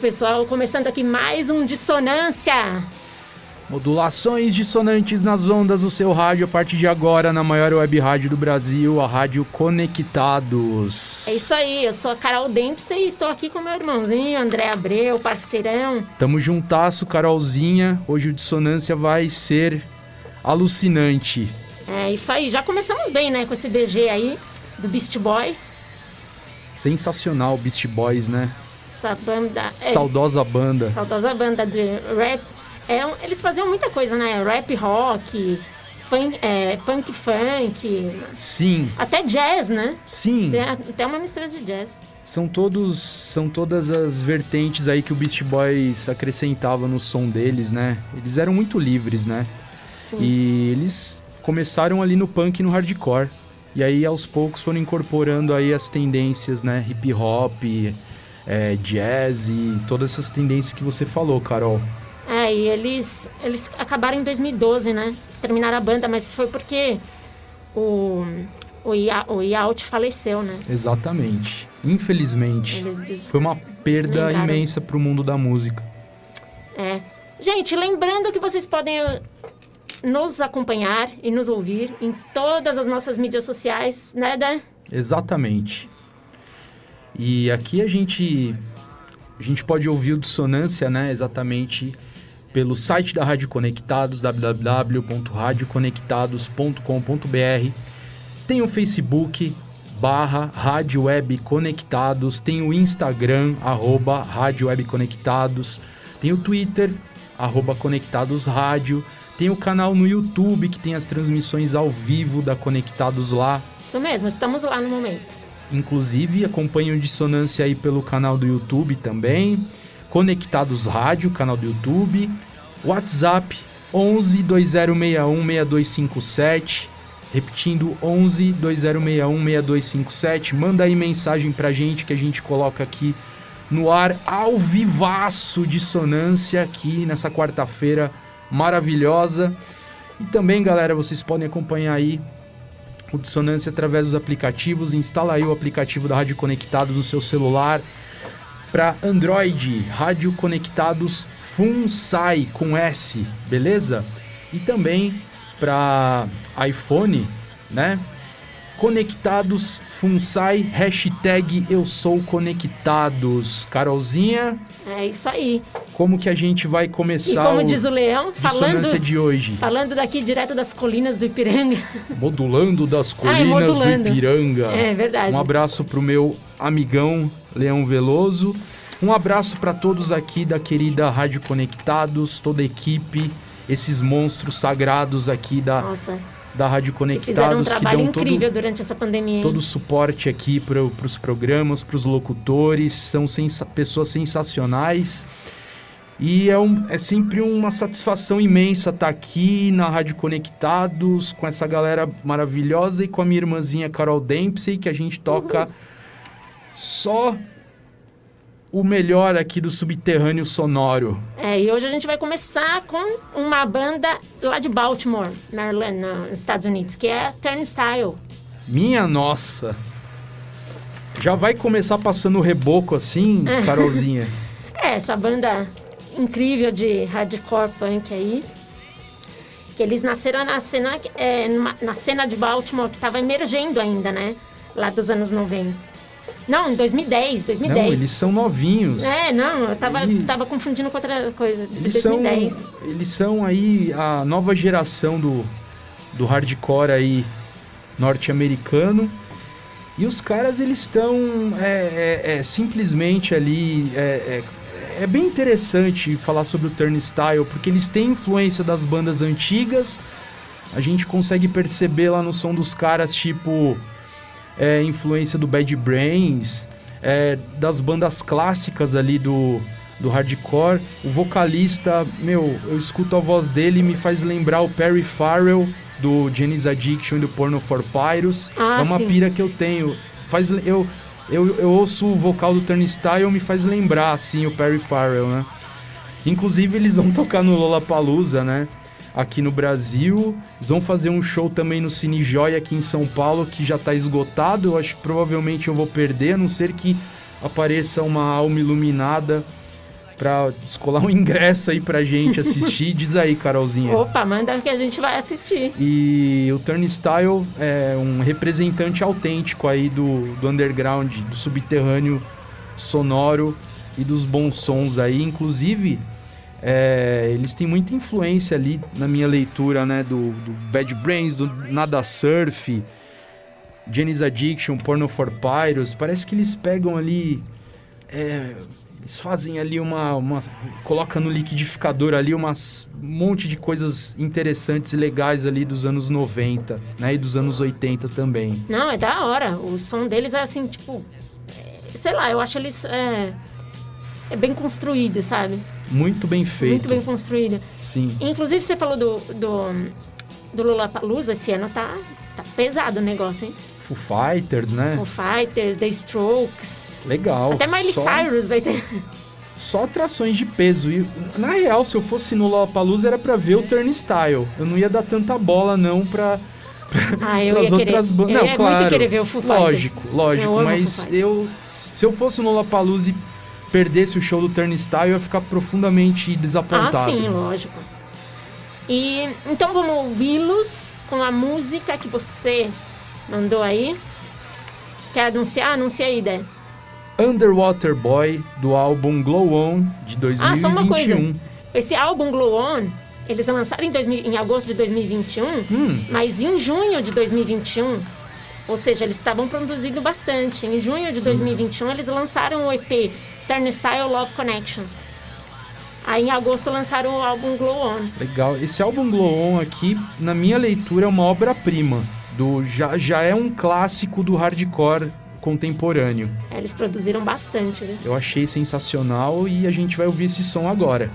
Tarde, pessoal. Começando aqui mais um Dissonância. Modulações dissonantes nas ondas do seu rádio a partir de agora na maior web rádio do Brasil, a Rádio Conectados. É isso aí, eu sou a Carol Dempsey e estou aqui com meu irmãozinho, André Abreu, parceirão. Tamo juntasso, Carolzinha. Hoje o Dissonância vai ser alucinante. É isso aí, já começamos bem, né, com esse BG aí do Beast Boys. Sensacional, Beast Boys, né? Essa banda. É, Saudosa banda. saudosa banda de rap. É, eles faziam muita coisa, né? Rap rock, funk, é, punk funk, Sim, até jazz, né? sim. Tem até uma mistura de jazz. São todos, são todas as vertentes aí que o Beast Boys acrescentava no som deles, né? Eles eram muito livres, né? Sim. E eles começaram ali no punk e no hardcore. E aí aos poucos foram incorporando aí as tendências, né? Hip hop, é, jazz e todas essas tendências que você falou, Carol. É, e eles, eles acabaram em 2012, né? Terminaram a banda, mas foi porque o, o, Ia, o Yacht faleceu, né? Exatamente. Infelizmente. Diz... Foi uma perda imensa pro mundo da música. É. Gente, lembrando que vocês podem eh, nos acompanhar e nos ouvir em todas as nossas mídias sociais, né, Dan? Exatamente. E aqui a gente a gente pode ouvir o Dissonância, né, exatamente pelo site da Rádio Conectados, www.radioconectados.com.br. Tem o Facebook barra Rádio Web Conectados, tem o Instagram, arroba Rádio Web Conectados, tem o Twitter, arroba Conectados Rádio, tem o canal no YouTube que tem as transmissões ao vivo da Conectados lá, Isso mesmo, estamos lá no momento. Inclusive, acompanhe o Dissonância aí pelo canal do YouTube também. Conectados Rádio, canal do YouTube. WhatsApp 11 2061 6257. Repetindo 11 2061 6257. Manda aí mensagem pra gente que a gente coloca aqui no ar ao vivaço Dissonância aqui nessa quarta-feira maravilhosa. E também, galera, vocês podem acompanhar aí o Dissonância através dos aplicativos. Instala aí o aplicativo da Rádio Conectados no seu celular. Para Android, Rádio Conectados FUNSAI com S, beleza? E também para iPhone, né? Conectados FUNSAI, hashtag Eu Sou Conectados. Carolzinha, É isso aí. Como que a gente vai E começar como o diz o Leão, falando, de hoje? falando daqui direto das colinas do Ipiranga. Modulando das Ah, é colinas do modulando. Ipiranga. É verdade. Um abraço pro meu amigão Leão Veloso. Um abraço para todos aqui da querida Rádio Conectados, toda a equipe, esses monstros sagrados aqui da, Nossa, da Rádio que Conectados fizeram um trabalho dão incrível todo, durante essa pandemia. todo o suporte aqui para os programas, para os locutores, são sensa- pessoas sensacionais. E é, um- é sempre uma satisfação imensa estar aqui na Rádio Conectados com essa galera maravilhosa e com a minha irmãzinha Carol Dempsey, que a gente toca só o melhor aqui do subterrâneo sonoro. É, e hoje a gente vai começar com uma banda lá de Baltimore, Maryland, no- nos Estados Unidos, que é Turnstile. Minha nossa! Já vai começar passando o reboco assim, Carolzinha? É, essa banda incrível de hardcore punk aí. Que eles nasceram na cena, é, na cena de Baltimore, que estava emergendo ainda, né? Lá dos anos 90. Não, em 2010, 2010. Não, eles são novinhos. É, não, eu tava, Ele- tava confundindo com outra coisa. De Eles são, 2010. eles são aí a nova geração do, do hardcore aí norte-americano. E os caras, eles estão é, é, é, simplesmente ali... É, bem interessante falar sobre o Turnstile, porque eles têm influência das bandas antigas. A gente consegue perceber lá no som dos caras, tipo... é, influência do Bad Brains, é, das bandas clássicas ali do, do hardcore. O vocalista, meu, eu escuto a voz dele e me faz lembrar o Perry Farrell do Janis Addiction e do Porno for Pyros. Ah, é uma sim. pira que eu tenho. Faz, eu, eu, eu ouço o vocal do Turnstile me faz lembrar, assim, o Perry Farrell, né? Inclusive, eles vão tocar no Lollapalooza, né? Aqui no Brasil. Eles vão fazer um show também no Cine aqui em São Paulo, que já tá esgotado. Eu acho que provavelmente eu vou perder, a não ser que apareça uma alma iluminada pra descolar um ingresso aí pra gente assistir. Diz aí, Carolzinha. Opa, manda que a gente vai assistir. E o Turnstile é um representante autêntico aí do, do underground, do subterrâneo sonoro e dos bons sons aí. Inclusive, é, eles têm muita influência ali na minha leitura, né? Do, do Bad Brains, do Nada Surf, Janis Addiction, Porno for Pyros. Parece que eles pegam ali... é, eles fazem ali uma, uma. Coloca no liquidificador ali umas um monte de coisas interessantes e legais ali dos anos 90, né? E dos anos 80 também. Não, é da hora. O som deles é assim, tipo. é, Sei lá, eu acho eles. É, é bem construído, sabe? Muito bem feito. Muito bem construído. Sim. Inclusive, você falou do, do, do Lollapalooza, esse ano tá, tá pesado o negócio, hein? Foo Fighters, né? Foo Fighters, The Strokes, Legal. até Miley só, Cyrus vai ter. Só atrações de peso. E, na real, se eu fosse no Lollapalooza era pra ver o Turnstile. Eu não ia dar tanta bola, não, pra. Ah, eu ia querer. outras bandas. Eu Não, ia claro. muito querer ver o Foo Fighters. Lógico, lógico. Eu mas eu. Se eu fosse no Lollapalooza e perdesse o show do Turnstile, eu ia ficar profundamente desapontado. Ah, sim, lógico. E então vamos ouvi-los com a música que você mandou aí. Quer anunciar? Anuncia aí, Dé. Underwater Boy, do álbum Glow On, de 2021. Ah, só uma coisa. Esse álbum Glow On, eles lançaram em, 2000 em agosto de 2021, Hum. mas em junho de 2021, ou seja, eles estavam produzindo bastante. Em junho de 2021, eles lançaram o EP Turnstile Love Connection. Aí em agosto lançaram o álbum Glow On. Legal. Esse álbum Glow On aqui, na minha leitura, é uma obra-prima. Do, já, já é um clássico do hardcore contemporâneo. É, Eles produziram bastante, né? Eu achei sensacional e a gente vai ouvir esse som agora.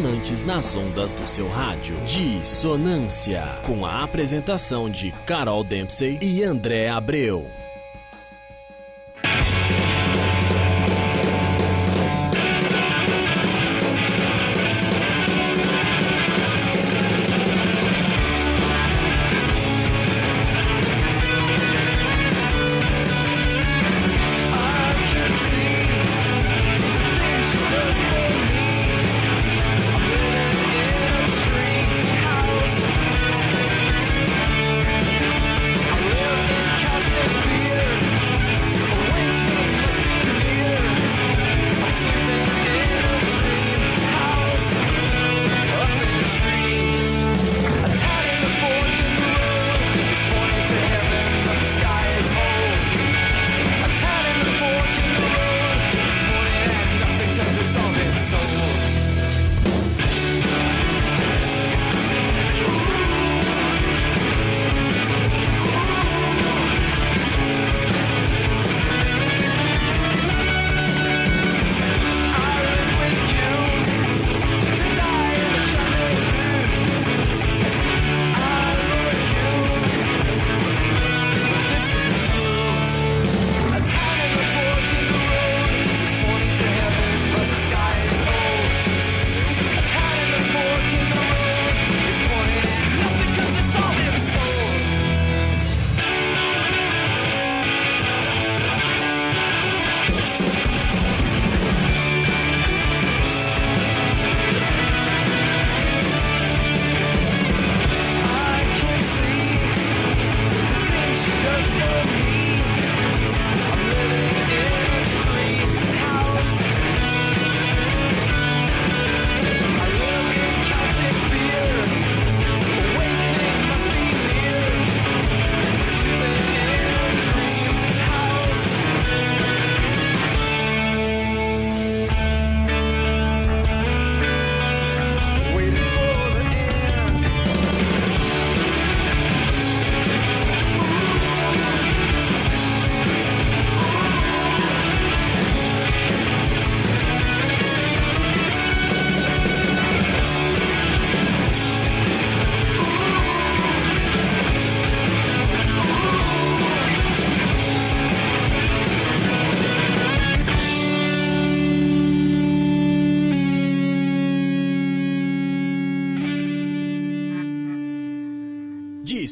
Dissonantes nas ondas do seu rádio. Dissonância, com a apresentação de Carol Dempsey e André Abreu.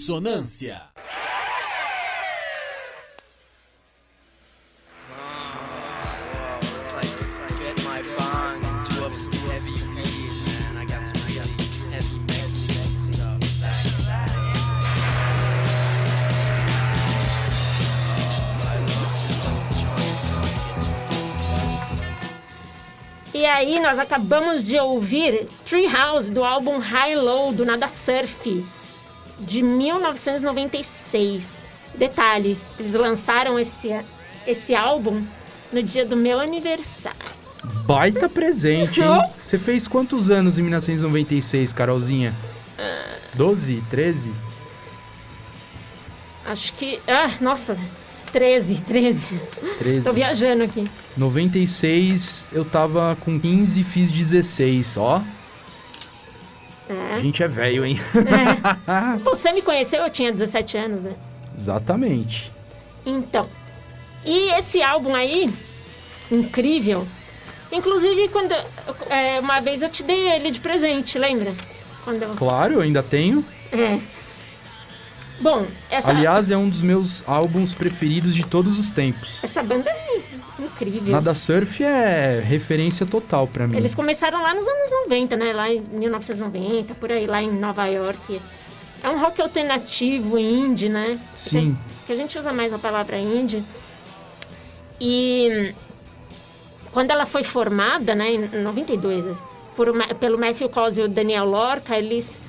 Joint. E aí nós acabamos de ouvir Treehouse do álbum High Low do Nada Surf de 1996. Detalhe, eles lançaram esse, esse álbum no dia do meu aniversário. Baita presente, hein? Você fez quantos anos em 1996, Carolzinha? 12, 13? Acho que. Ah, nossa, 13, 13. 13. Tô viajando aqui. 96, eu tava com 15, fiz 16, ó. A É. gente é velho, hein? Pô, Você me conheceu, eu tinha 17 anos, né? Exatamente. Então, e esse álbum aí, incrível. Inclusive, quando é, uma vez eu te dei ele de presente, lembra? Quando Claro, eu ainda tenho. é. Bom, essa, Aliás, é um dos meus álbuns preferidos de todos os tempos. essa banda é incrível. Nada Surf é referência total pra mim. Eles começaram lá nos anos 90, né? Lá em 1990, por aí, lá em Nova York. É um rock alternativo, indie, né? Sim. Que a gente usa mais a palavra indie. E quando ela foi formada, né, em 92, por, pelo Matthew Cos e o Daniel Lorca, eles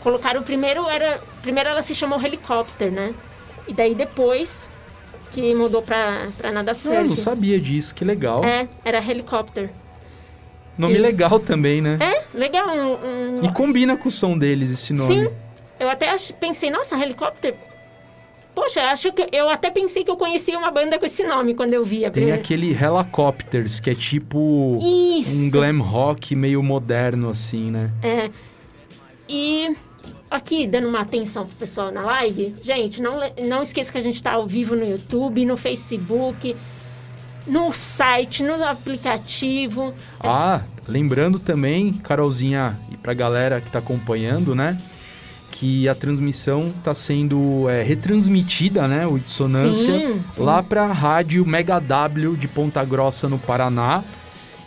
colocaram o primeiro, era, primeiro ela se chamou Helicopter, né? E daí depois que mudou pra, pra Nada Ah, Surf. eu não sabia disso, que legal. É, era Helicopter. Nome e- legal também, né? É, legal. Um, um- E combina com o som deles esse nome. Sim, eu até ach- pensei, nossa, helicóptero. Poxa, acho que eu até pensei que eu conhecia uma banda com esse nome quando eu vi a Tem primeira. aquele Helicopters, que é tipo Isso. um glam rock meio moderno, assim, né? É. E aqui, dando uma atenção pro pessoal na live, gente, não, não esqueça que a gente tá ao vivo no YouTube, no Facebook, no site, no aplicativo. Ah, lembrando também, Carolzinha, e pra galera que tá acompanhando, né? Que a transmissão tá sendo é, retransmitida, né? O Dissonância, Sim, sim. lá pra rádio Mega W de Ponta Grossa, no Paraná.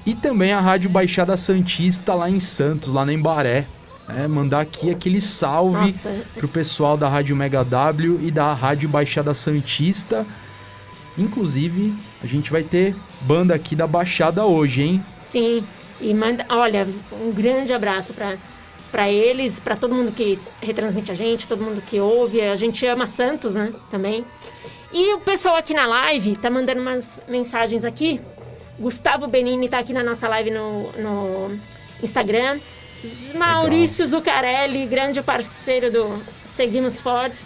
E também a rádio Baixada Santista lá em Santos, lá na Embaré. É, mandar aqui aquele salve Nossa, pro pessoal da Rádio Mega W e da Rádio Baixada Santista. Inclusive, a gente vai ter banda aqui da Baixada hoje, hein? sim. E manda, olha, um grande abraço pra para eles, pra todo mundo que retransmite a gente, todo mundo que ouve. A gente ama Santos, né? Também. E o pessoal aqui na live tá mandando umas mensagens aqui. Gustavo Benini tá aqui na nossa live no, no Instagram. Maurício Zucarelli, grande parceiro do Seguimos Fortes.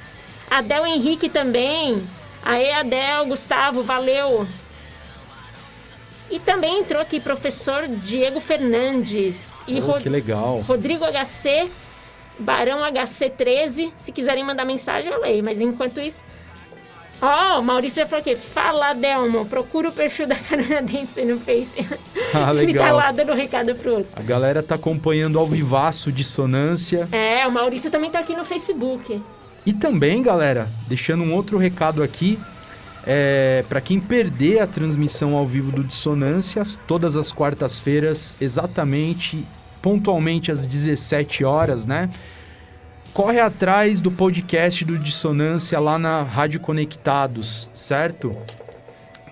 Adel Henrique também. Aê, Adel, Gustavo, valeu. E também entrou aqui professor Diego Fernandes e Oh, Ro- que legal. Rodrigo HC, Barão HC13. Se quiserem mandar mensagem, eu leio. Mas enquanto isso. Ó, o Maurício já falou aqui. Fala, Delmo. Procura o perfil da Carolina Ah, Dempsey no Face. Ele tá legal. lá dando recado pro outro. A galera tá acompanhando ao vivaço Dissonância. É, o Maurício também tá aqui no Facebook. E também, galera, deixando um outro recado aqui, é, para quem perder a transmissão ao vivo do Dissonâncias, todas as quartas-feiras, exatamente, pontualmente às 17 horas, né? Corre atrás do podcast do Dissonância lá na Rádio Conectados, certo?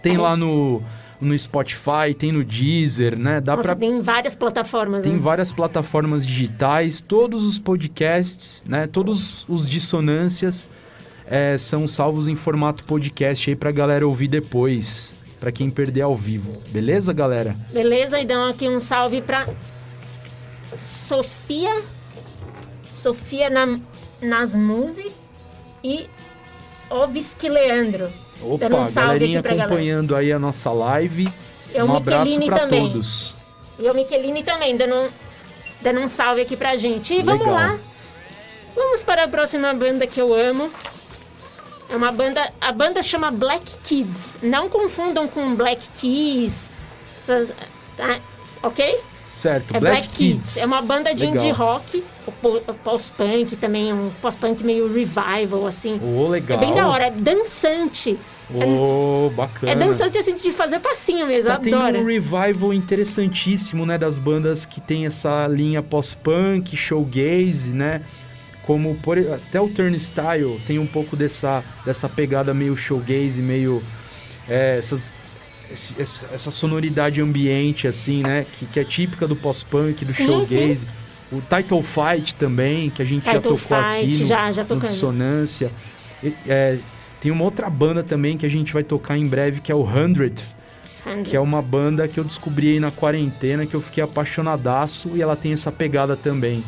Tem lá no, no Spotify, tem no Deezer, né? Dá Nossa, pra tem várias plataformas. tem né? várias plataformas digitais, todos os podcasts, né? Todos os dissonâncias é, são salvos em formato podcast aí pra galera ouvir depois, pra quem perder ao vivo. Beleza, galera? Beleza? Então aqui um salve pra Sofia. Sofia Nam, Nasmuzi e Oviski Leandro. Opa, Dando um salve aqui pra galera. acompanhando aí a nossa live. O um abraço Michelini pra também. todos. E o Michelini também, dando um, dando um salve aqui pra gente. E vamos Legal. lá. Vamos para a próxima banda que eu amo. É uma banda. A banda chama Black Kids. Não confundam com Black Keys. essas- tá? ok? Certo, É Black, Kids. É uma banda de Legal. indie rock. Pós-punk também, um pós-punk meio revival, assim. Ô, legal. É bem da hora, é dançante. Ô, bacana. É dançante assim de fazer passinho mesmo, Tá adoro. um revival interessantíssimo, né, das bandas que tem essa linha pós-punk, showgaze, né? Como por, até o Turnstile tem um pouco dessa, dessa pegada meio showgaze, meio é, essas, esse- essa, sonoridade ambiente assim, né, que, que é típica do pós-punk, do Sim, showgaze. O Title Fight também, que a gente já Title tocou aqui Fight, no, já- já no. Dissonância. É, tem uma outra banda também que a gente vai tocar em breve, que é o Hundred, que é uma banda que eu descobri aí na quarentena, que eu fiquei apaixonadaço e ela tem essa pegada também.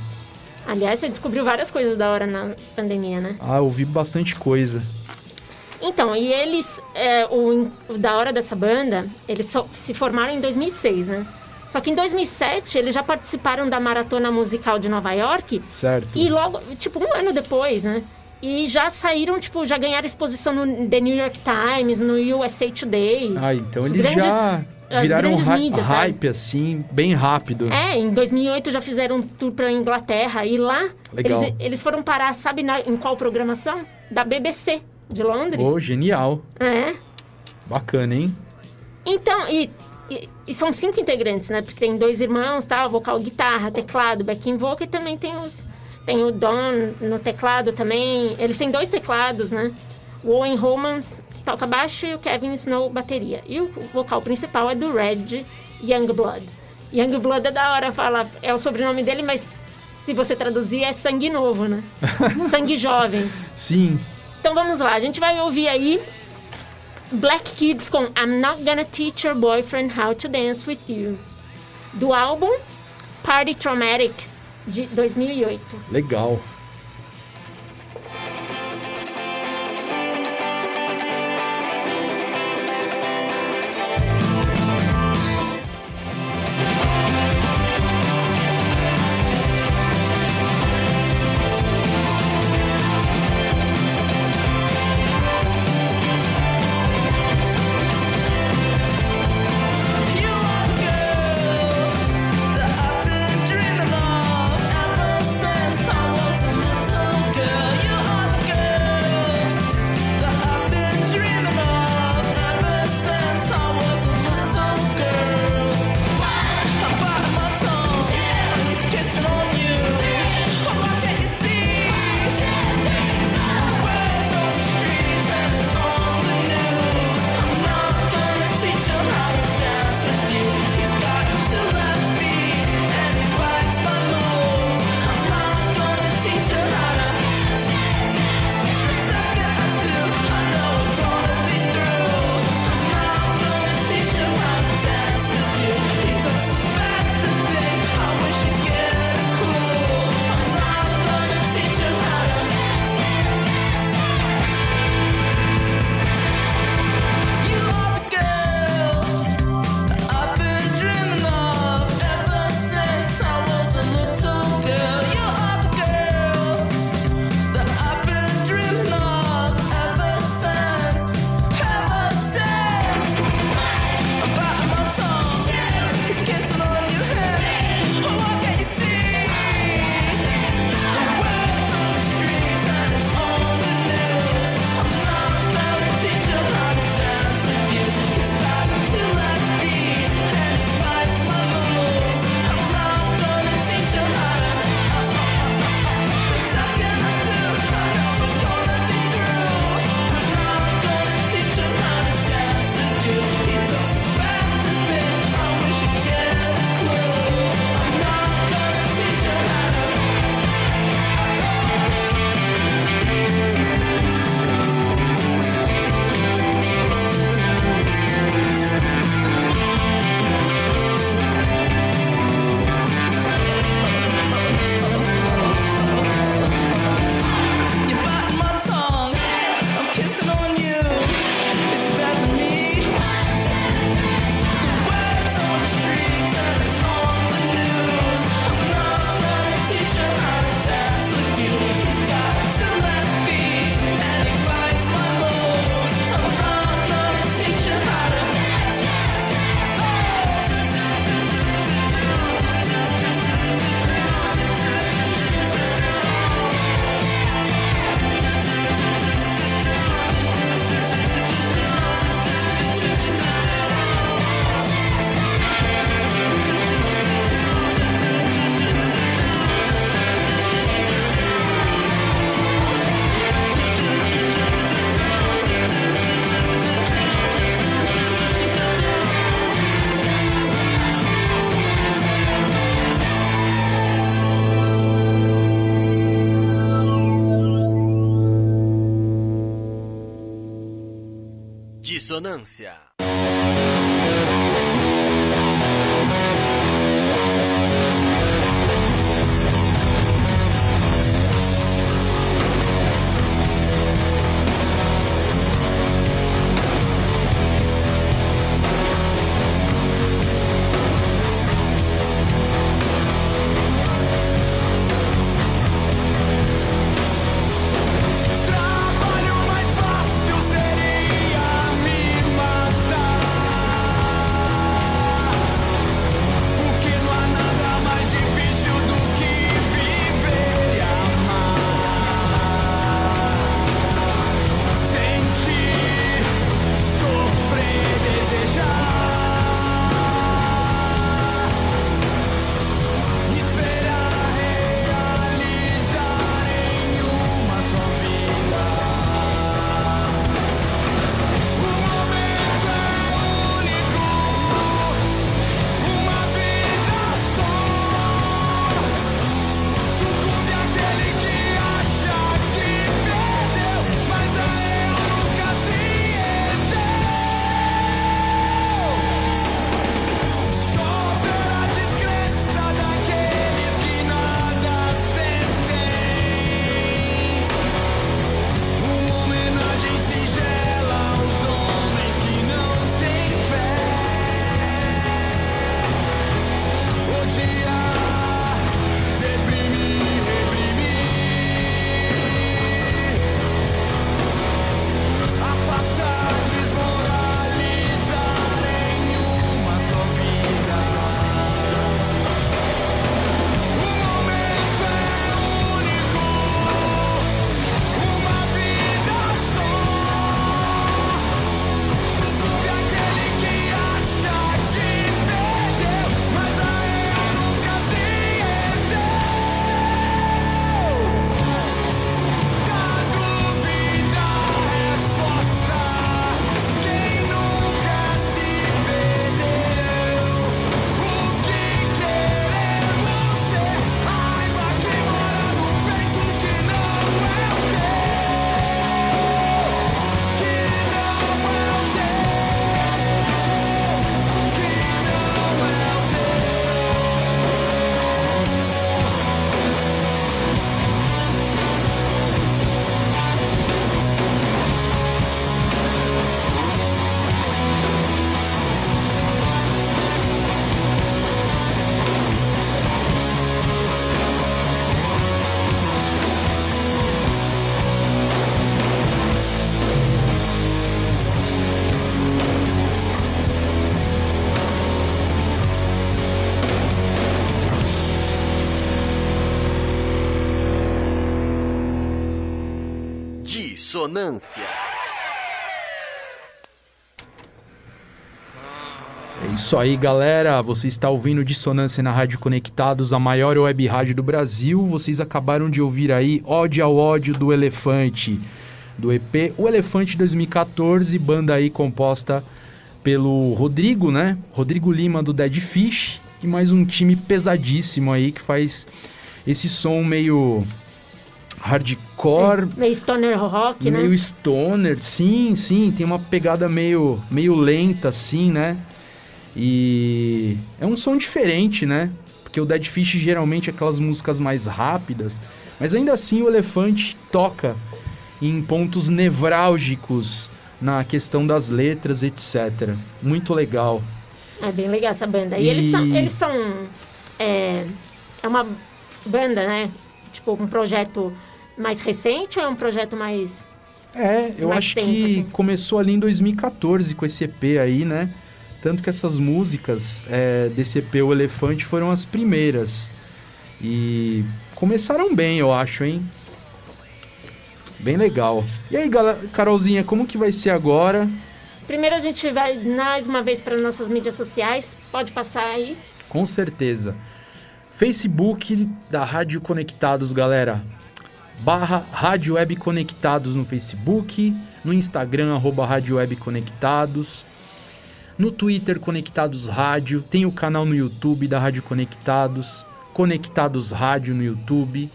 Aliás, você descobriu várias coisas da hora na pandemia, né? Ah, eu vi bastante coisa. Então, e eles, é, o, o da hora dessa banda, eles só- se formaram em 2006, né? Só que em 2007 eles já participaram da maratona musical de Nova York Certo. e logo, tipo, um ano depois, né? E já saíram, tipo, já ganharam exposição no The New York Times, no USA Today. Ah, então eles grandes- já as viraram grandes hy- mídias, hype, assim, bem rápido. É, em 2008 já fizeram um tour pra Inglaterra e lá Legal. eles, eles foram parar, sabe na- em qual programação? Da BBC de Londres. Oh, genial. É. Bacana, hein? Então, e, e, e são cinco integrantes, né? Porque tem dois irmãos, tá? Vocal, guitarra, teclado, backing vocal e também tem os... Tem o Don no teclado também. Eles têm dois teclados, né? O Owen Romans toca baixo e o Kevin Snow bateria. E o vocal principal é do Red Youngblood. Youngblood é da hora falar, é o sobrenome dele, mas se você traduzir é sangue novo, né? sangue jovem. Sim. Então vamos lá, a gente vai ouvir aí Black Kids com I'm Not Gonna Teach Your Boyfriend How to Dance With You, do álbum Party Traumatic de 2008. Legal. Dissonância. Dissonância. É isso aí, galera. Você está ouvindo Dissonância na Rádio Conectados, a maior web rádio do Brasil. Vocês acabaram de ouvir aí Ódio ao Ódio do Elefante, do EP O Elefante 2014, banda aí composta pelo Rodrigo, né? Rodrigo Lima do Dead Fish e mais um time pesadíssimo aí que faz esse som meio hardcore, Meio stoner rock, né? meio stoner, sim, sim, tem uma pegada meio, meio lenta, assim, né? E é um som diferente, né? Porque o Dead Fish geralmente é aquelas músicas mais rápidas, mas ainda assim o Elefante toca em pontos nevrálgicos na questão das letras, etc. Muito legal. É bem legal essa banda. E, E- eles são. Eles são é, é uma banda, né? Tipo, um projeto mais recente ou é um projeto mais. É, eu Mais acho tempo, que assim. começou ali em 2014 com esse EP aí, né? Tanto que essas músicas é, desse EP O Elefante foram as primeiras. E começaram bem, eu acho, hein? Bem legal. E aí, Carolzinha, como que vai ser agora? Primeiro a gente vai mais uma vez para nossas mídias sociais. Pode passar aí. Com certeza. Facebook da Rádio Conectados, galera. Barra Rádio Web Conectados no Facebook, no Instagram, arroba Rádio Web Conectados, no Twitter Conectados Rádio, tem o canal no YouTube da Rádio Conectados, Conectados Rádio no YouTube.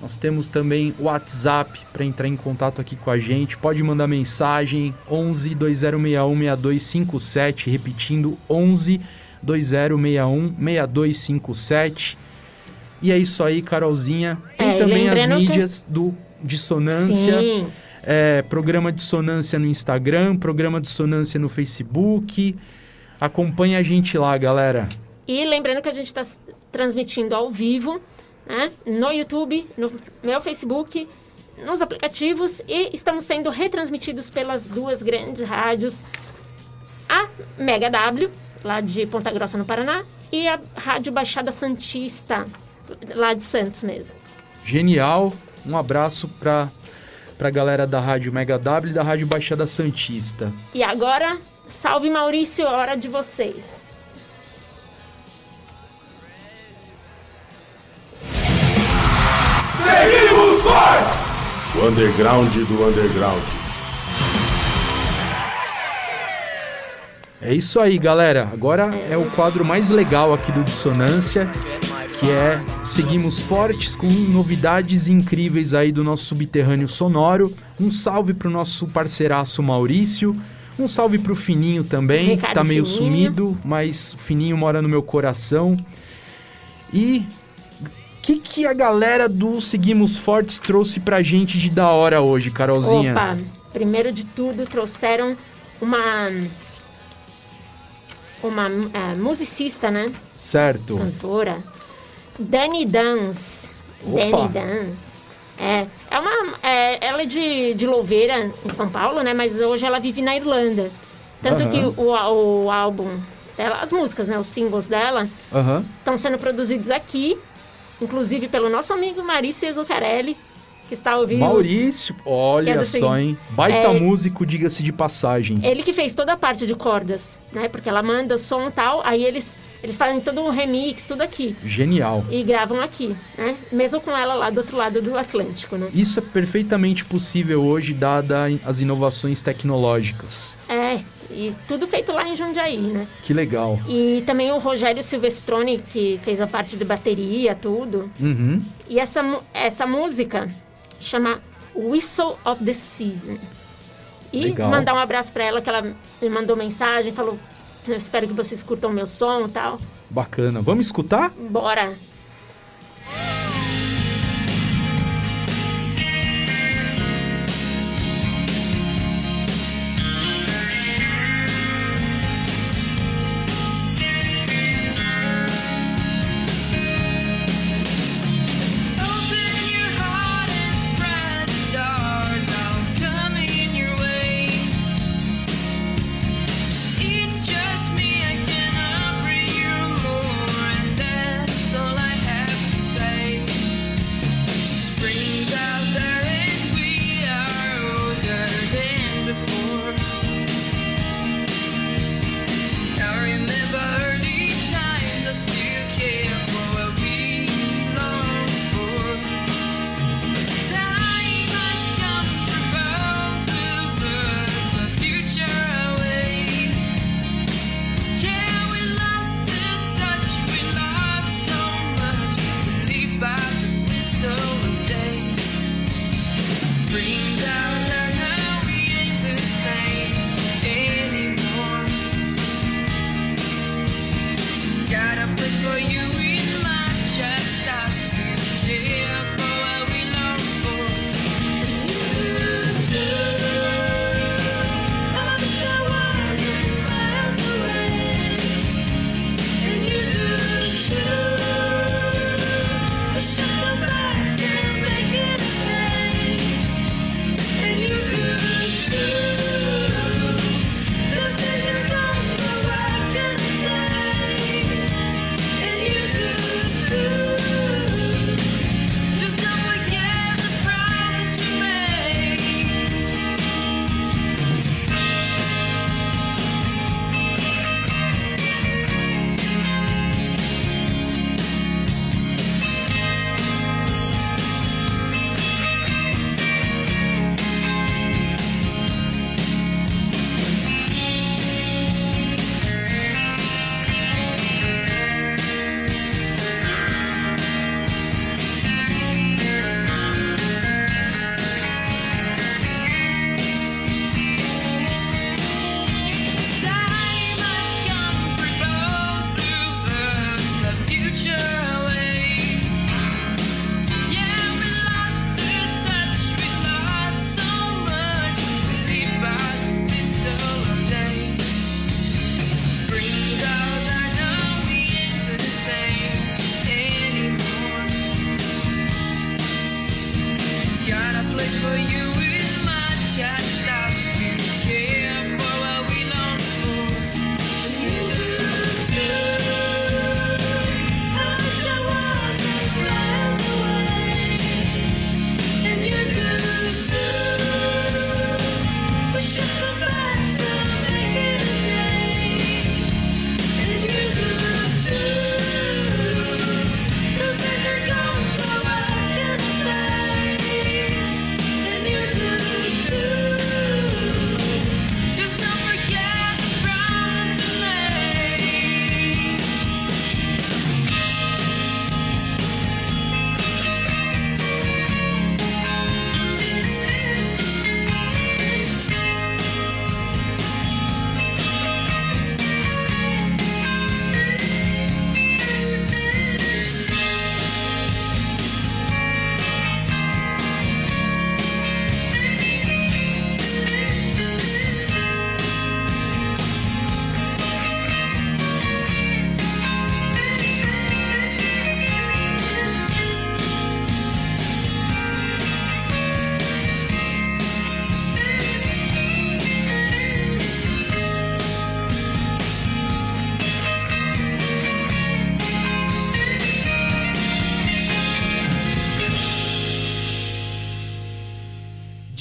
Nós temos também o WhatsApp para entrar em contato aqui com a gente. Pode mandar mensagem 11 2061 6257, repetindo 11 2061 6257. E é isso aí, Carolzinha. Tem É, também as lembrando que- mídias do Dissonância. Sim. É, programa Dissonância no Instagram, programa Dissonância no Facebook. Acompanhe a gente lá, galera. E lembrando que a gente está transmitindo ao vivo, né? No YouTube, no meu Facebook, nos aplicativos e estamos sendo retransmitidos pelas duas grandes rádios, a Mega W, lá de Ponta Grossa, no Paraná, e a Rádio Baixada Santista, lá de Santos mesmo. Genial. Um abraço pra, pra galera da Rádio Mega W e da Rádio Baixada Santista. E agora, salve Maurício, hora de vocês. Seguimos fortes! O underground do underground. É isso aí, galera. Agora é o quadro mais legal aqui do Dissonância, que é Seguimos Fortes com novidades incríveis aí do nosso subterrâneo sonoro. Um salve pro nosso parceiraço Maurício. Um salve pro Fininho também, que Ricardo tá meio Fininho. sumido, mas o Fininho mora no meu coração. E o que, que a galera do Seguimos Fortes trouxe pra gente de da hora hoje, Carolzinha? Opa, primeiro de tudo trouxeram uma uma é, musicista, né? Certo. Cantora, Dani Dance. Opa. Dani Dance. É, é uma, é, ela é de, de Louveira, em São Paulo, né? Mas hoje ela vive na Irlanda. Tanto Aham. que o, o álbum dela, as músicas, né? Os singles dela, estão sendo produzidos aqui, inclusive pelo nosso amigo Maurício Zuccarelli, que está ouvindo. Maurício, é olha do só, seguinte, hein? Baita é- músico, diga-se de passagem. Ele que fez toda a parte de cordas, né? Porque ela manda som e tal, aí eles, eles fazem todo um remix, tudo aqui. Genial. E gravam aqui, né? Mesmo com ela lá do outro lado do Atlântico, né? Isso é perfeitamente possível hoje, dada as inovações tecnológicas. É, e tudo feito lá em Jundiaí, né? Que legal. E também o Rogério Silvestrone, que fez a parte de bateria, tudo. Uhum. E essa, essa música chama Whistle of the Season. E Legal. mandar um abraço pra ela, que ela me mandou mensagem, falou: "Eu espero que vocês curtam meu som e tal. Bacana. Vamos escutar? Bora!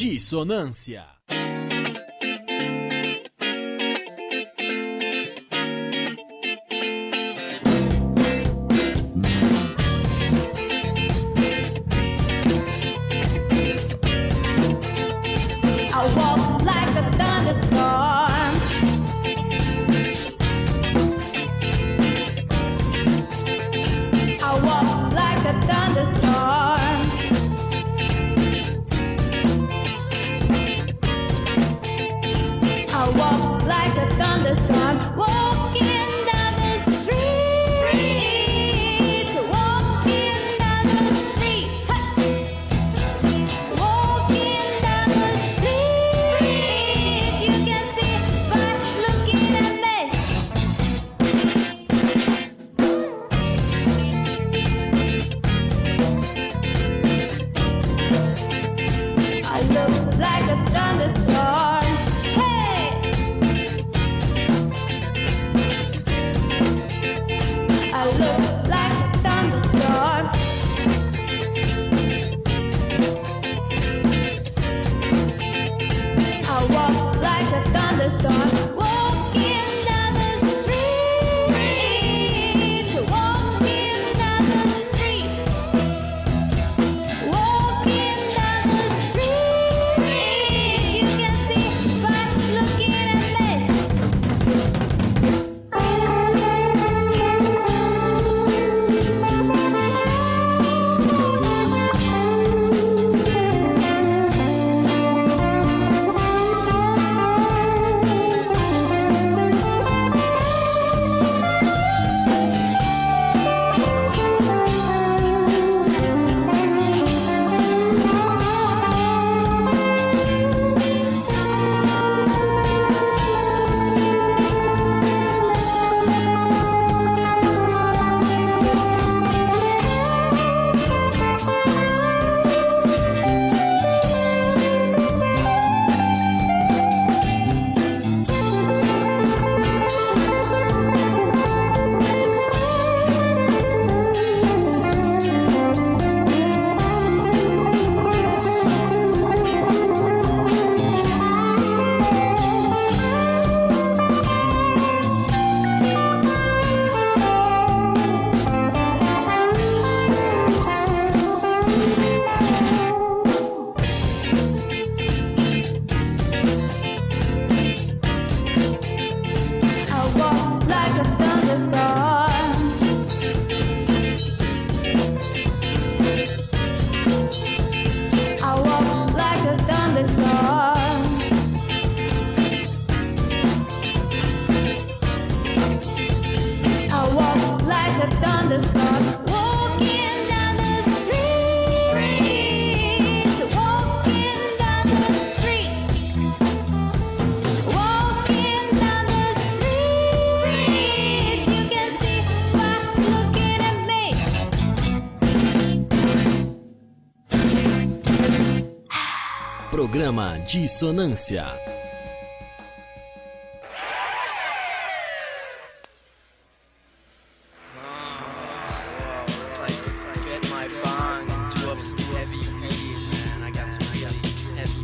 Dissonância.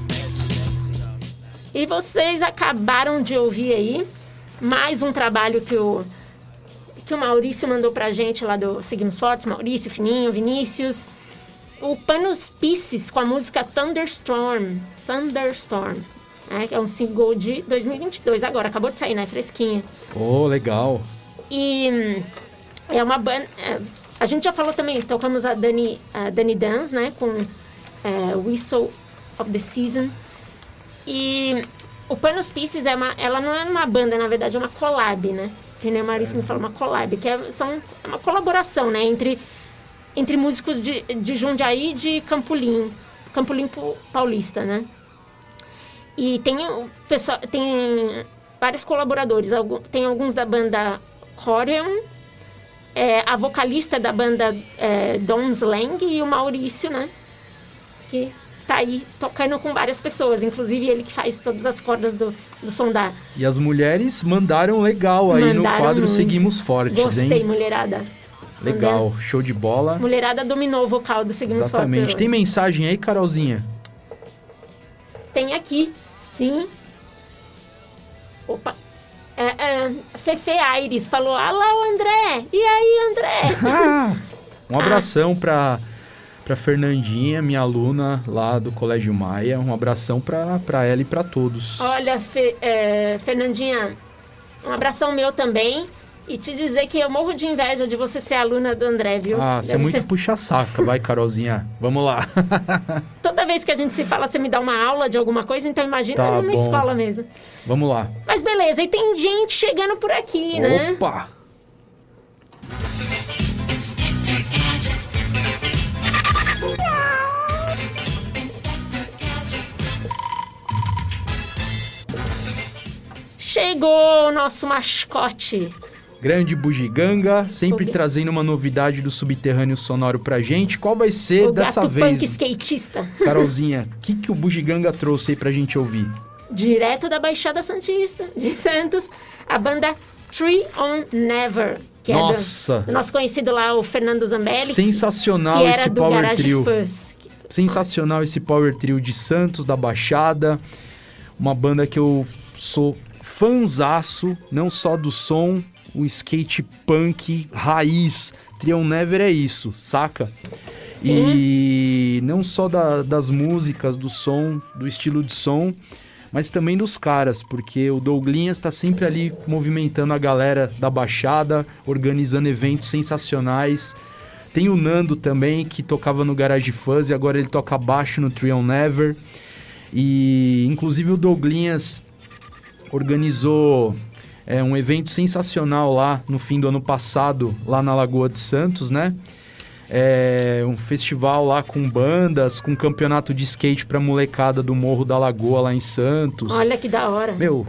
Mexican stuff. E vocês acabaram de ouvir aí mais um trabalho que o, que o Maurício mandou pra gente lá do Seguimos Fortes, Maurício, Fininho, Vinícius. O Panos Pisces com a música Thunderstorm. Thunderstorm. né, é um single de 2022, agora, acabou de sair, né? Fresquinha. Oh, legal. E hum, é uma banda. é, a gente já falou também, tocamos a Dani, a Dani Dance, né? Com é, Whistle of the Season. E o Panos Pieces é uma. Ela não é uma banda, na verdade, é uma collab, né? Que nem o Maurício me falou, uma collab, que é, são, é uma colaboração, né? Entre, entre músicos de, de Jundiaí e de Campolim. Campolim Paulista, né? E tem pessoal, tem vários colaboradores. Tem alguns da banda Corion, é, a vocalista da banda é, Dons Lang e o Maurício, né? Que tá aí tocando com várias pessoas, inclusive ele que faz todas as cordas do, do som da. E as mulheres mandaram legal aí no Mandaram quadro muito. Seguimos Fortes, Gostei, hein? mulherada. Legal, show de bola. Mulherada dominou o vocal do Seguimos Exatamente. Tem mensagem aí, Carolzinha? Tem aqui, sim. Opa. É, é, Fefe Aires falou: Alô, André! E aí, André? Ah, um abração pra, pra Fernandinha, minha aluna lá do Colégio Maia. Um abração pra, pra ela e pra todos. Olha, Fe- é, Fernandinha, um abração meu também. E te dizer que eu morro de inveja de você ser aluna do André, viu? Ah, você é muito ser- puxa-saca. Vai, Carolzinha. Vamos lá. Toda vez que a gente se fala, você me dá uma aula de alguma coisa, então imagina Tá numa bom. escola mesmo. Vamos lá. Mas beleza, e tem gente chegando por aqui, né? Opa! Chegou o nosso mascote. Grande Bugiganga, sempre Ok. trazendo uma novidade do subterrâneo sonoro pra gente. Qual vai ser o dessa gato vez? punk skatista. Carolzinha, o que, que o Bugiganga trouxe aí pra gente ouvir? Direto da Baixada Santista, de Santos, a banda Tree on Never. Que Nossa. é do, do nosso conhecido lá, o Fernando Zambelli. que- Sensacional que era esse do Power Garage Trio. Fuzz. Sensacional esse Power Trio de Santos, da Baixada. Uma banda que eu sou fanzaço, não só do som, o skate punk raiz. Trion Never é isso, saca? Sim. E não só da- das músicas, do som, do estilo de som, mas também dos caras, porque o Douglinhas está sempre ali movimentando a galera da Baixada, organizando eventos sensacionais. Tem o Nando também, que tocava no Garage Fuzz e agora ele toca baixo no Trion Never. E inclusive o Douglinhas organizou é, um evento sensacional lá no fim do ano passado, lá na Lagoa de Santos, né? É, um festival lá com bandas, com campeonato de skate pra molecada do Morro da Lagoa lá em Santos. Olha que da hora. Meu,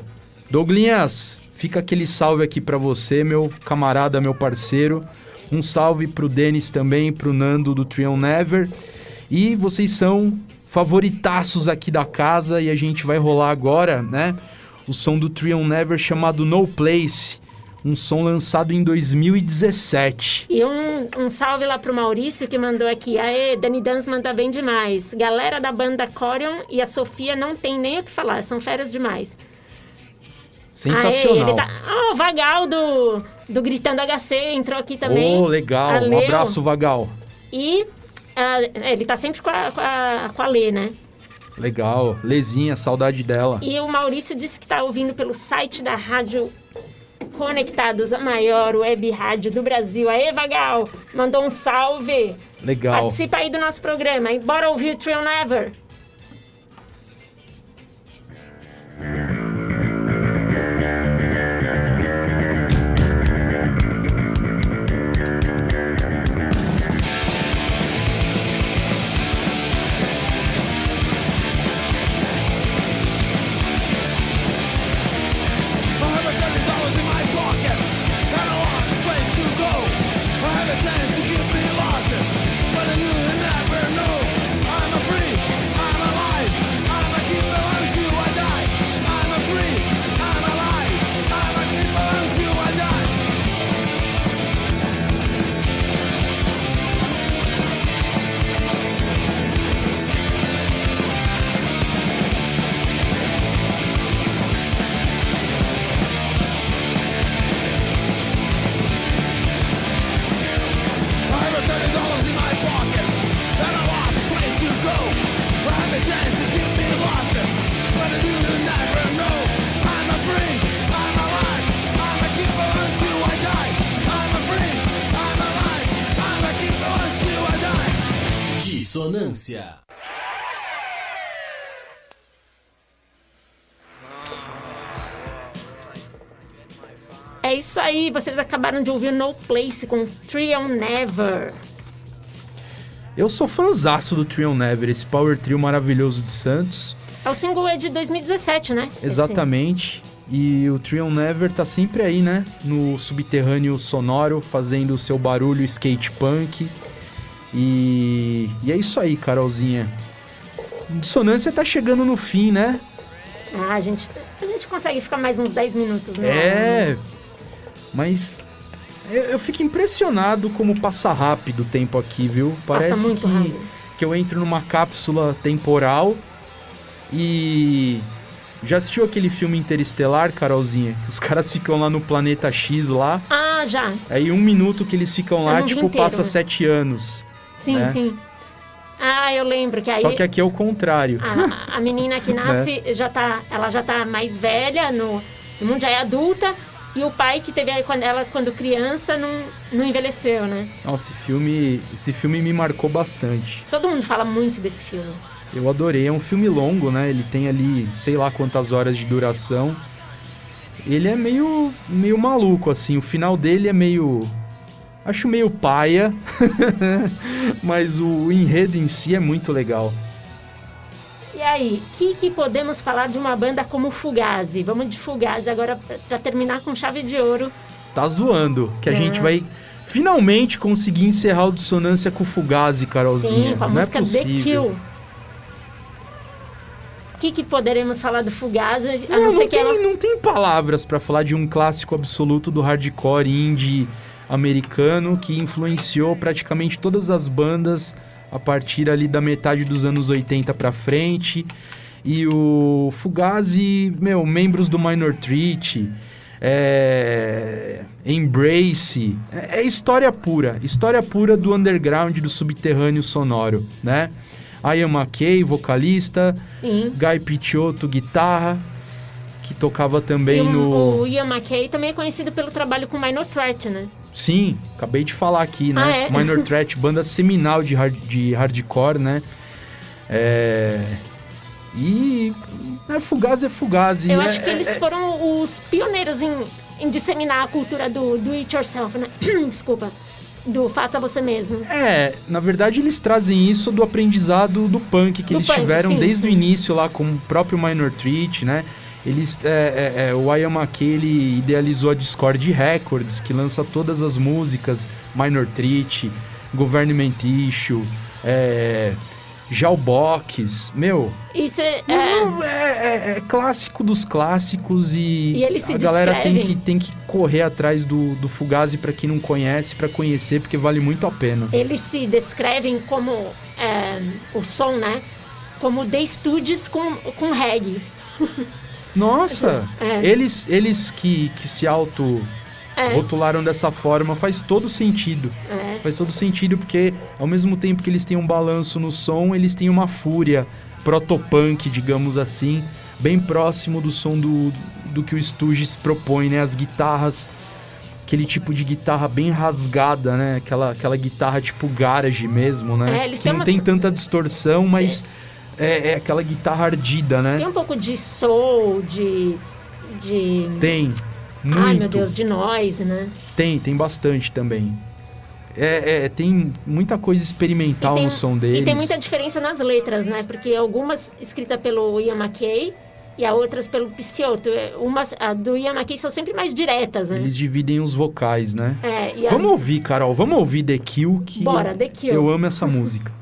Douglinhas, fica aquele salve aqui pra você, meu camarada, meu parceiro. Um salve pro Denis também, pro Nando do Trion Never. E vocês são favoritaços aqui da casa e a gente vai rolar agora, né? O som do Trion Never chamado No Place. Um som lançado em 2017. E um, um salve lá pro Maurício que mandou aqui. Aê, Dani Dans manda bem demais. Galera da banda Corion e a Sofia não tem nem o que falar, são férias demais. Sensacional. Aê, ele tá... Ah, o Vagal do, do Gritando HC entrou aqui também. Oh, legal. Um abraço, Vagal. E é, ele tá sempre com a, com, a, com a Lê, né? Legal. Lezinha, saudade dela. E o Maurício disse que tá ouvindo pelo site da Rádio Conectados, a maior web rádio do Brasil. Aê, Vagal! Mandou um salve. Legal. Participa aí do nosso programa. E bora ouvir o Trill Never. É isso aí, vocês acabaram de ouvir No Place com Trio Never. Eu sou fanzaço do Trio Never, esse power trio maravilhoso de Santos. É o single é de 2017, né? Esse. Exatamente. E o Trio Never tá sempre aí, né? No subterrâneo sonoro, fazendo o seu barulho skate punk. E, e é isso aí, Carolzinha. Dissonância tá chegando no fim, né? Ah, a gente, a gente consegue ficar mais uns 10 minutos, né? É. Mas eu, eu fico impressionado como passa rápido o tempo aqui, viu? Passa Parece muito que, rápido. que eu entro numa cápsula temporal e. Já assistiu aquele filme Interestelar, Carolzinha? Os caras ficam lá no planeta X lá. Ah, já. Aí um minuto que eles ficam lá, tipo, inteiro. passa sete anos. Sim, né? sim. Ah, eu lembro que aí Só que aqui é o contrário. a, a menina que nasce já tá, ela já tá mais velha no, no mundo já é adulta e o pai que teve aí quando ela quando criança não, não envelheceu, né? Nossa, esse filme, esse filme me marcou bastante. Todo mundo fala muito desse filme. Eu adorei. É um filme longo, né? Ele tem ali, sei lá quantas horas de duração. Ele é meio, meio maluco, assim. O final dele é meio. Acho meio paia. Mas o enredo em si é muito legal. E aí, o que, que podemos falar de uma banda como Fugazi? Vamos de Fugazi agora pra- pra terminar com chave de ouro. Tá zoando. Que a É. gente vai finalmente conseguir encerrar o Dissonância com o Fugazi, Carolzinha. Sim, com a Não música é The possível. Kill. O que, que poderemos falar do Fugazi? A Não, não, não tem, ela. não tem palavras pra falar de um clássico absoluto do hardcore indie americano que influenciou praticamente todas as bandas a partir ali da metade dos anos 80 pra frente. E o Fugazi, meu, membros do Minor Threat, é, Embrace, é, é história pura, história pura do underground, do subterrâneo sonoro, né? Ian McKay, vocalista, Sim. Guy Picciotto, guitarra, que tocava também o, no... o Ian McKay também é conhecido pelo trabalho com Minor Threat, né? Sim, acabei de falar aqui, né? Ah, é? Minor Threat, banda seminal de, hard, de hardcore, né? É... E... É Fugazi é Fugazi. Eu é- acho que é- eles é- foram os pioneiros em, em disseminar a cultura do do it yourself, né? Desculpa. Do faça você mesmo. É, na verdade eles trazem isso do aprendizado do punk que Do eles punk, tiveram sim, desde o sim. início lá com o próprio Minor Threat, né? Eles, é, é, é, o Ian McKay, ele idealizou a Discord Records, que lança todas as músicas, Minor Threat, Government Issue, é, Jalbox, meu, Isso é. não, é, é- é clássico dos clássicos e, E a galera tem que, tem que correr atrás do, do Fugazi pra quem não conhece, pra conhecer, porque vale muito a pena. eles se descrevem como é, o som, né? Como The Studios com, com reggae. Nossa, É. eles, eles que, que se auto É. rotularam dessa forma faz todo sentido. É. Faz todo sentido porque ao mesmo tempo que eles têm um balanço no som, eles têm uma fúria protopunk, digamos assim, bem próximo do som do, do que o Stooges propõe, né? As guitarras, aquele tipo de guitarra bem rasgada, né? Aquela, aquela guitarra tipo garage mesmo, né? É, eles que não umas- tem tanta distorção, mas é, é aquela guitarra ardida, né? Tem um pouco de soul, de. de. Tem. Muito. Ai meu Deus, de noise, né? Tem, tem bastante também. É, é, tem muita coisa experimental tem, no som deles. e tem muita diferença nas letras, né? Porque algumas escritas pelo Ian McKay e as outras pelo Picciotto. É, Umas, a do Ian McKay são sempre mais diretas, né? Eles dividem os vocais, né? É, a- Vamos ouvir, Carol. Vamos ouvir The Kill, que Bora, The Kill. eu amo essa música.